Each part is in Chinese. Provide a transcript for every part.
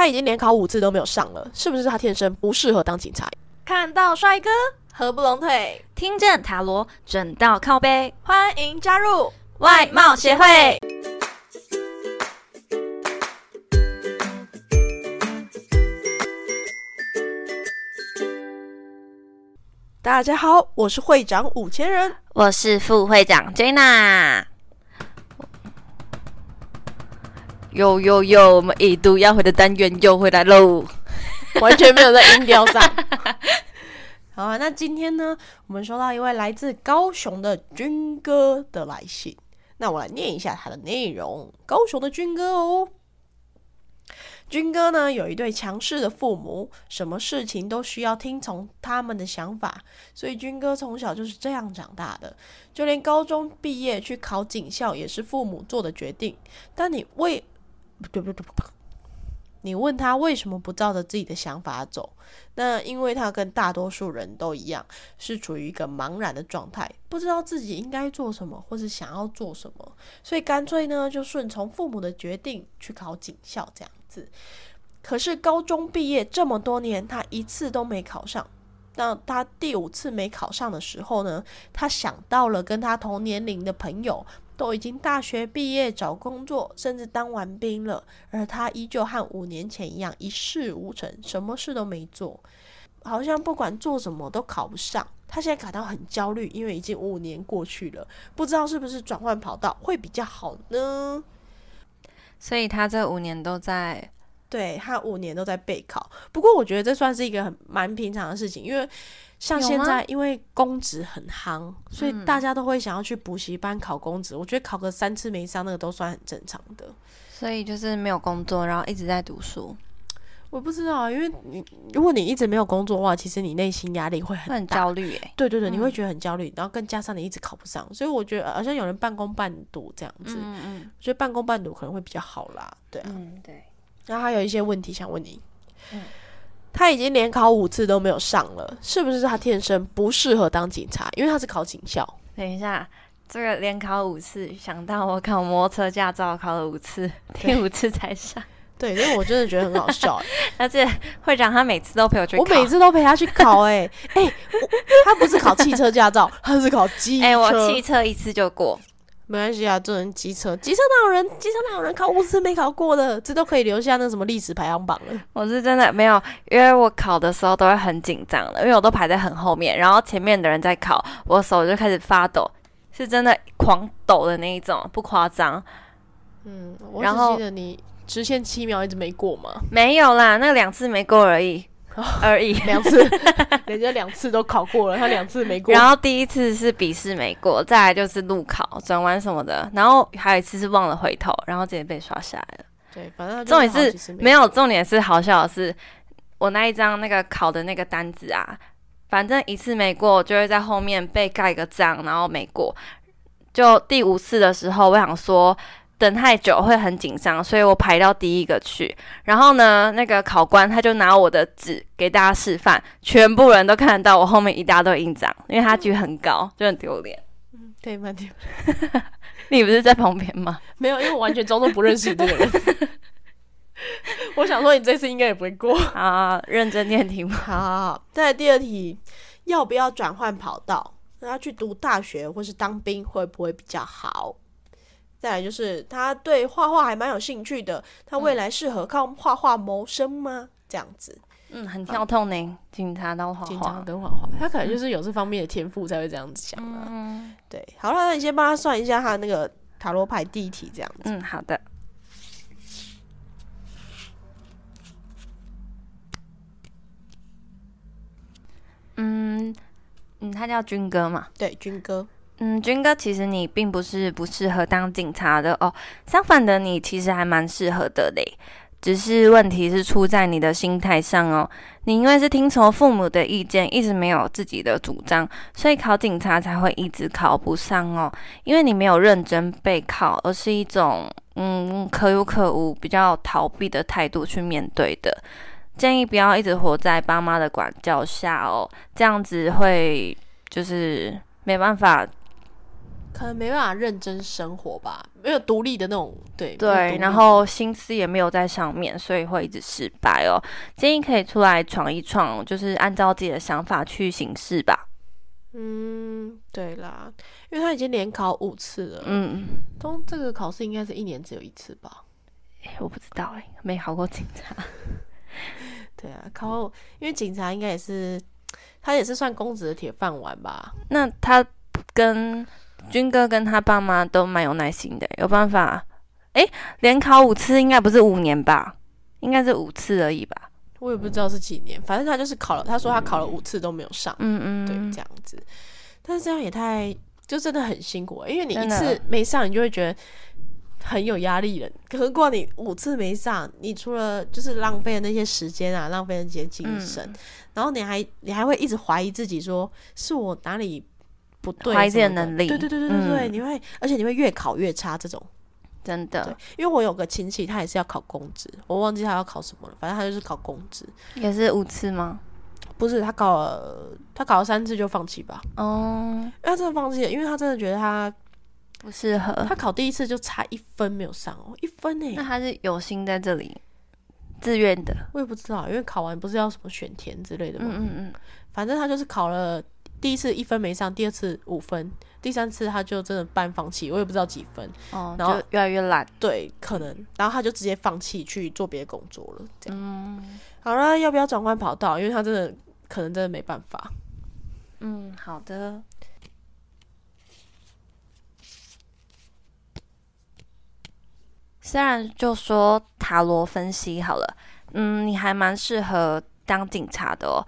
他已经连考五次都没有上了，是不是他天生不适合当警察？看到帅哥合不拢腿，听见塔罗准到靠背，欢迎加入外貌协会。大家好，我是会长五千人，我是副会长 Jenna。又又又，我们一度要回的单元又回来喽，完全没有在音调上。好啊，那今天呢，我们收到一位来自高雄的军哥的来信，那我来念一下他的内容。高雄的军哥哦。军哥呢有一对强势的父母，什么事情都需要听从他们的想法，所以军哥从小就是这样长大的。就连高中毕业去考警校也是父母做的决定。但你为对不对？你问他为什么不照着自己的想法走？那因为他跟大多数人都一样，是处于一个茫然的状态，不知道自己应该做什么，或是想要做什么，所以干脆呢就顺从父母的决定去考警校这样。子，可是高中毕业这么多年，他一次都没考上。那他第五次没考上的时候呢？他想到了跟他同年龄的朋友都已经大学毕业找工作，甚至当完兵了，而他依旧和五年前一样一事无成，什么事都没做，好像不管做什么都考不上。他现在感到很焦虑，因为已经五年过去了，不知道是不是转换跑道会比较好呢？所以他这五年都在，对他五年都在备考。不过我觉得这算是一个很蛮平常的事情，因为像现在因为公职很夯，所以大家都会想要去补习班考公职。我觉得考个三次没上，那个都算很正常的。所以就是没有工作，然后一直在读书。我不知道啊，因为你如果你一直没有工作的话，其实你内心压力会很很焦虑。哎，对对对，你会觉得很焦虑，然后更加上你一直考不上，所以我觉得好像有人半工半读这样子。嗯嗯，我觉得半工半读可能会比较好啦。对啊，嗯对。然后还有一些问题想问你。嗯，他已经连考五次都没有上了，是不是他天生不适合当警察？因为他是考警校。等一下，这个连考五次，想到我考摩托车驾照考了五次，第五次才上。对，因为我真的觉得很好笑，而且会长他每次都陪我去，我每次都陪他去考，哎哎，他不是考汽车驾照，他是考机车。哎，我汽车一次就过，没关系啊，做人机车，机车哪有人，机车哪有人考五次没考过的，这都可以留下那什么历史排行榜了。我是真的没有，因为我考的时候都会很紧张的，因为我都排在很后面，然后前面的人在考，我手就开始发抖，是真的狂抖的那一种，不夸张。嗯，我只记得你。直线七秒一直没过吗？没有啦，那两次没过而已，而已 两次，人家两次都考过了，他两次没过。然后第一次是笔试没过，再来就是路考转弯什么的，然后还有一次是忘了回头，然后直接被刷下来了。对，反正重点是没有，重点是好笑的是，我那一张那个考的那个单子啊，反正一次没过就会在后面被盖个章，然后没过。就第五次的时候，我想说。等太久会很紧张，所以我排到第一个去。然后呢，那个考官他就拿我的纸给大家示范，全部人都看得到我后面一大堆印章，因为他举很高，就很丢脸。嗯，对，蛮丢。你不是在旁边吗？没有，因为我完全装作不认识这个人。我想说，你这次应该也不会过。啊，认真念题目。好好好，再来第二题，要不要转换跑道？他去读大学或是当兵会不会比较好？再来就是他对画画还蛮有兴趣的，他未来适合靠画画谋生吗？这样子，嗯，很跳痛呢，警察当画画，警察跟画画，他可能就是有这方面的天赋才会这样子想啊。嗯，对，好了，那你先帮他算一下他那个塔罗牌第一题这样子。嗯，好的。嗯嗯，他叫军哥嘛？对，军哥。嗯，军哥，其实你并不是不适合当警察的哦，相反的，你其实还蛮适合的嘞。只是问题是出在你的心态上哦。你因为是听从父母的意见，一直没有自己的主张，所以考警察才会一直考不上哦。因为你没有认真备考，而是一种嗯可有可无、比较逃避的态度去面对的。建议不要一直活在爸妈的管教下哦，这样子会就是没办法。可能没办法认真生活吧，没有独立的那种，对对，然后心思也没有在上面，所以会一直失败哦。建议可以出来闯一闯，就是按照自己的想法去行事吧。嗯，对啦，因为他已经连考五次了，嗯，通这个考试应该是一年只有一次吧？诶我不知道哎、没考过警察。对啊，考因为警察应该也是他也是算公职的铁饭碗吧？那他跟军哥跟他爸妈都蛮有耐心的，有办法。诶，连考五次应该不是五年吧？应该是五次而已吧？我也不知道是几年，反正他就是考了，他说他考了五次都没有上，嗯嗯，对，这样子。但是这样也太就真的很辛苦欸，因为你一次没上，你就会觉得很有压力了。何况你五次没上，你除了就是浪费了那些时间啊，浪费了那些精神，嗯然后你还你还会一直怀疑自己说，是我哪里不对，怀疑自己的能力对对对对对对，嗯你会，而且你会越考越差这种。真的，因为我有个亲戚，他也是要考公职，我忘记他要考什么了，反正他就是考公职。也是五次吗？不是他考了，他考了三次就放弃吧，哦，因为他真的放弃了，因为他真的觉得他不适合。他考第一次就差一分没有上哦，一分呢、那他是有心在这里，自愿的。我也不知道，因为考完不是要什么选填之类的吗？嗯嗯嗯，反正他就是考了第一次一分没上，第二次五分，第三次他就真的半放弃，我也不知道几分，哦，然后就越来越懒。对，可能，然后他就直接放弃去做别的工作了。这样，嗯好了，要不要转换跑道？因为他真的可能真的没办法。嗯，好的。虽然就说塔罗分析好了，嗯，你还蛮适合当警察的哦。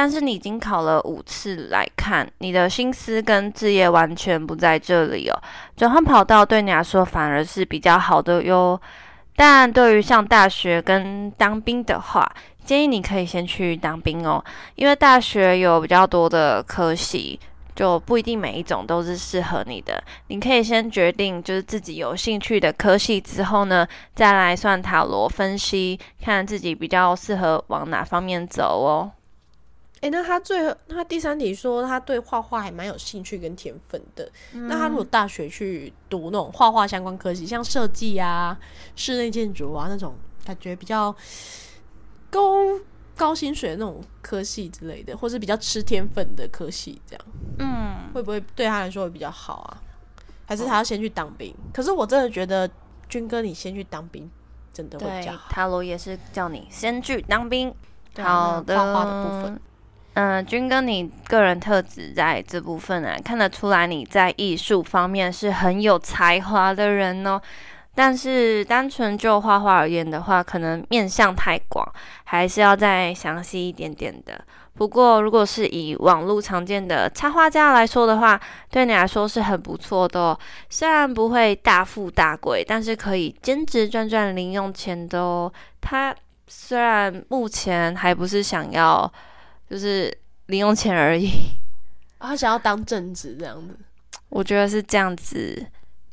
但是你已经考了五次来看，你的心思跟志业完全不在这里哦。转换跑道对你来说反而是比较好的哟。但对于上大学跟当兵的话，建议你可以先去当兵哦，因为大学有比较多的科系，就不一定每一种都是适合你的。你可以先决定就是自己有兴趣的科系之后呢，再来算塔罗分析，看自己比较适合往哪方面走哦。诶，那他最后他第三题说他对画画还蛮有兴趣跟天分的。那他如果大学去读那种画画相关科系，像设计啊、室内建筑啊那种，感觉比较高高薪水的那种科系之类的，或是比较吃天分的科系，这样嗯，会不会对他来说会比较好啊？还是他要先去当兵？可是我真的觉得军哥你先去当兵真的会比对较，好。塔罗也是叫你先去当兵。好的，画画的部分，嗯，军哥，你个人特质在这部分啊，看得出来你在艺术方面是很有才华的人哦。但是单纯就画画而言的话，可能面向太广，还是要再详细一点点的。不过，如果是以网络常见的插画家来说的话，对你来说是很不错的哦。虽然不会大富大贵，但是可以兼职赚赚零用钱的哦。他虽然目前还不是想要就是零用钱而已，啊 他想要当正职这样子。我觉得是这样子，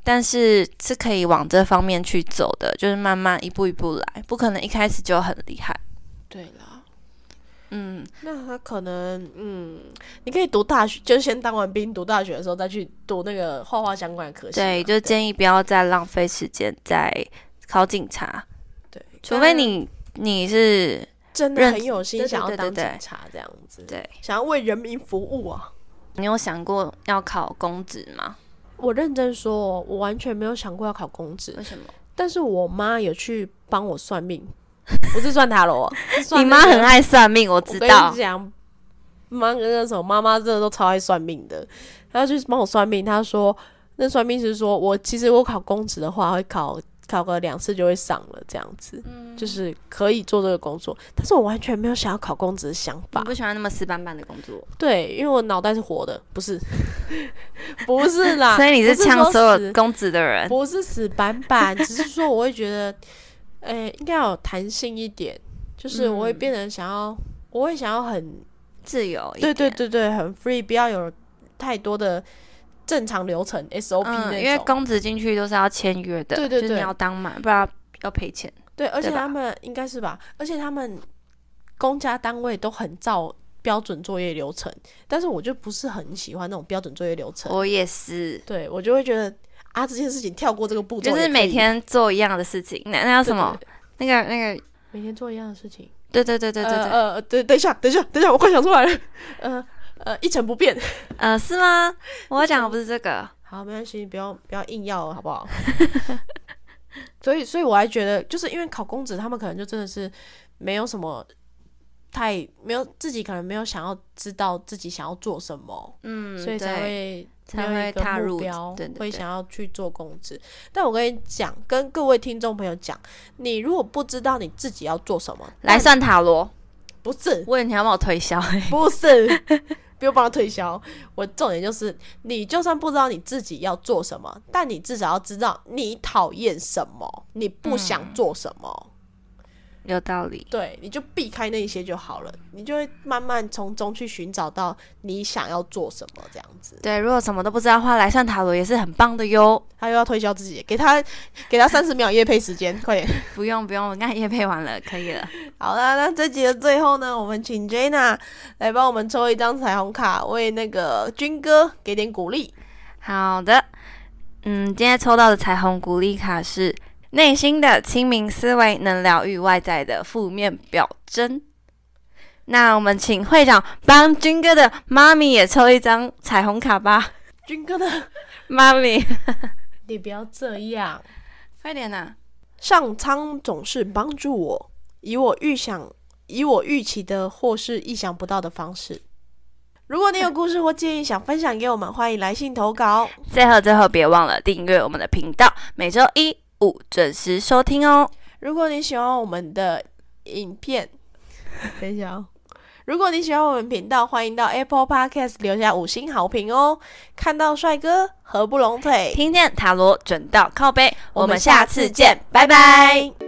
但是是可以往这方面去走的，就是慢慢一步一步来，不可能一开始就很厉害。对啦，嗯，那他可能，嗯，你可以读大学，就是先当完兵，读大学的时候再去读那个画画相关的科系。对，就建议不要再浪费时间在考警察，对，除非你你是真的很有心想要当警察这样子，对，想要为人民服务啊。你有想过要考公职吗？我认真说，我完全没有想过要考公职为，什么？但是我妈有去帮我算命，不是算塔罗，你妈很爱算命，我知道你。讲，妈跟那什么妈妈真的都超爱算命的。她去帮我算命，她说那算命是说我其实我考公职的话会考考个两次就会上了，这样子、嗯就是可以做这个工作。但是我完全没有想要考公职的想你法。不喜欢那么死板板的工作，对，因为我脑袋是活的，不是，不是啦。所以你是说呛所有死公职的人。不是死板板，只是说我会觉得，诶、应该要有弹性一点，就是我会嗯变成想要，我会想要很自由一对对，对对，很 free，不要有太多的正常流程 SOP 那种。嗯，因为公职进去都是要签约的，对对对就是你要当满，不然要赔钱。对，而且他们应该是吧，而且他们公家单位都很照标准作业流程，但是我就不是很喜欢那种标准作业流程。我也是，对我就会觉得啊，这件事情跳过这个步骤，就是每天做一样的事情。那那叫对什么？那个那个，每天做一样的事情。对对对对对对，呃呃，对，等一下，等一下，等一下，我快想出来了。呃呃，一成不变。呃，是吗？我讲的不是这个。好，没关系，不要不要硬要了，好不好？所以，所以我还觉得，就是因为考公职，他们可能就真的是没有什么太没有自己可能没有想要知道自己想要做什么，嗯，所以才会才会踏入标，对对对会想要去做公职。但我跟你讲，跟各位听众朋友讲，你如果不知道你自己要做什么，来算塔罗。不是问你要帮我推销、欸，不是，不用帮他推销。我重点就是，你就算不知道你自己要做什么，但你至少要知道你讨厌什么，你不想做什么。有道理。对，你就避开那些就好了，你就会慢慢从中去寻找到你想要做什么这样子。对，如果什么都不知道的话，来算塔罗也是很棒的哟。他又要推销自己，给他给他三十秒夜配时间，快点。不用不用，我刚才也配完了，可以了。好啦，那这集的最后呢，我们请 Jana 来帮我们抽一张彩虹卡，为那个军哥给点鼓励。好的，嗯，今天抽到的彩虹鼓励卡是内心的清明思维能疗愈外在的负面表征。那我们请会长帮军哥的妈咪也抽一张彩虹卡吧。军哥的，妈咪，你不要这样。快点呐、上苍总是帮助我，以我预想、以我预期的或是意想不到的方式。如果你有故事或建议想分享给我们，欢迎来信投稿。最后最后别忘了订阅我们的频道，每周一五准时收听哦。如果你喜欢我们的影片，等一下哦。如果你喜欢我们频道，欢迎到 Apple Podcast 留下五星好评哦。看到帅哥合不拢腿，听见塔罗准到靠背，我们下次见，拜拜。拜